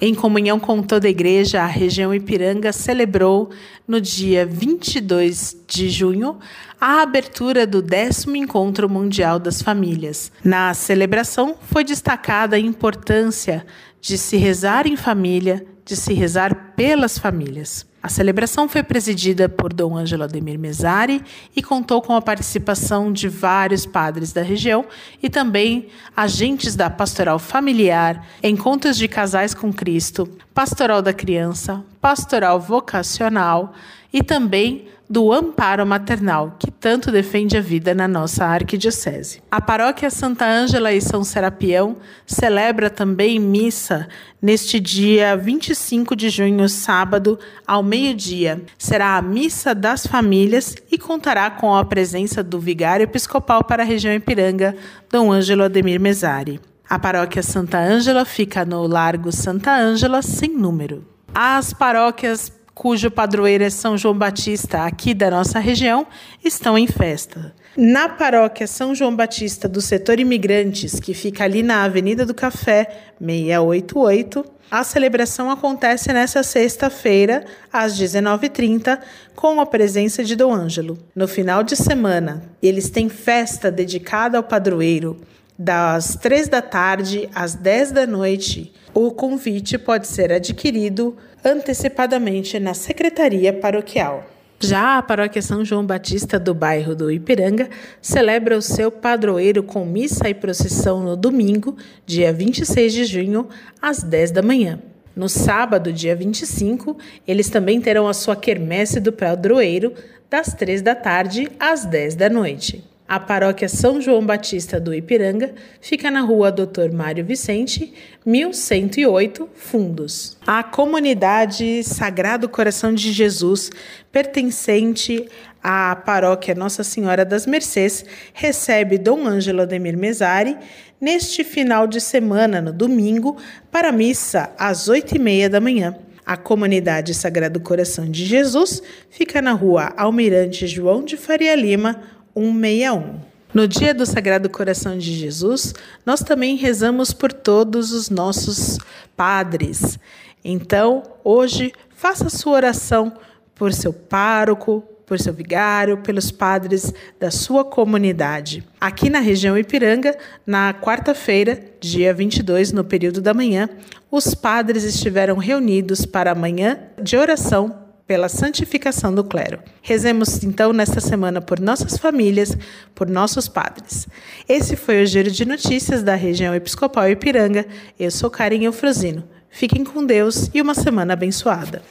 Em comunhão com toda a igreja, a região Ipiranga celebrou, no dia 22 de junho, a abertura do décimo Encontro Mundial das Famílias. Na celebração, foi destacada a importância de se rezar em família, de se rezar pelas famílias. A celebração foi presidida por Dom Ângelo Ademir Mesari e contou com a participação de vários padres da região e também agentes da pastoral familiar, encontros de casais com Cristo, pastoral da criança, pastoral vocacional e também do amparo maternal, que tanto defende a vida na nossa arquidiocese. A paróquia Santa Ângela e São Serapião celebra também missa neste dia 25 de junho, sábado, ao meio-dia. Será a missa das famílias e contará com a presença do vigário episcopal para a região Ipiranga, Dom Ângelo Ademir Mesari. A paróquia Santa Ângela fica no Largo Santa Ângela, sem número. As paróquias cujo padroeiro é São João Batista, aqui da nossa região, estão em festa. Na paróquia São João Batista do setor imigrantes, que fica ali na Avenida do Café, 688, a celebração acontece nesta sexta-feira, às 19h30, com a presença de Dom Ângelo. No final de semana, eles têm festa dedicada ao padroeiro, das 3 da tarde às 10 da noite. O convite pode ser adquirido antecipadamente na Secretaria Paroquial. Já a Paróquia São João Batista do bairro do Ipiranga celebra o seu padroeiro com missa e procissão no domingo, dia 26 de junho, às 10 da manhã. No sábado, dia 25, eles também terão a sua quermesse do padroeiro, das 3 da tarde às 10 da noite. A paróquia São João Batista do Ipiranga fica na rua Doutor Mário Vicente, 1108, Fundos. A comunidade Sagrado Coração de Jesus, pertencente à paróquia Nossa Senhora das Mercês, recebe Dom Ângelo Ademir Mesari neste final de semana, no domingo, para missa às oito e meia da manhã. A comunidade Sagrado Coração de Jesus fica na rua Almirante João de Faria Lima, 161. No dia do Sagrado Coração de Jesus, nós também rezamos por todos os nossos padres. Então, hoje, faça sua oração por seu pároco, por seu vigário, pelos padres da sua comunidade. Aqui na região Ipiranga, na quarta-feira, dia 22, no período da manhã, os padres estiveram reunidos para a manhã de oração pela santificação do clero. Rezemos então nesta semana por nossas famílias, por nossos padres. Esse foi o Giro de Notícias da região Episcopal Ipiranga. Eu sou Karen Eufrosino. Fiquem com Deus e uma semana abençoada.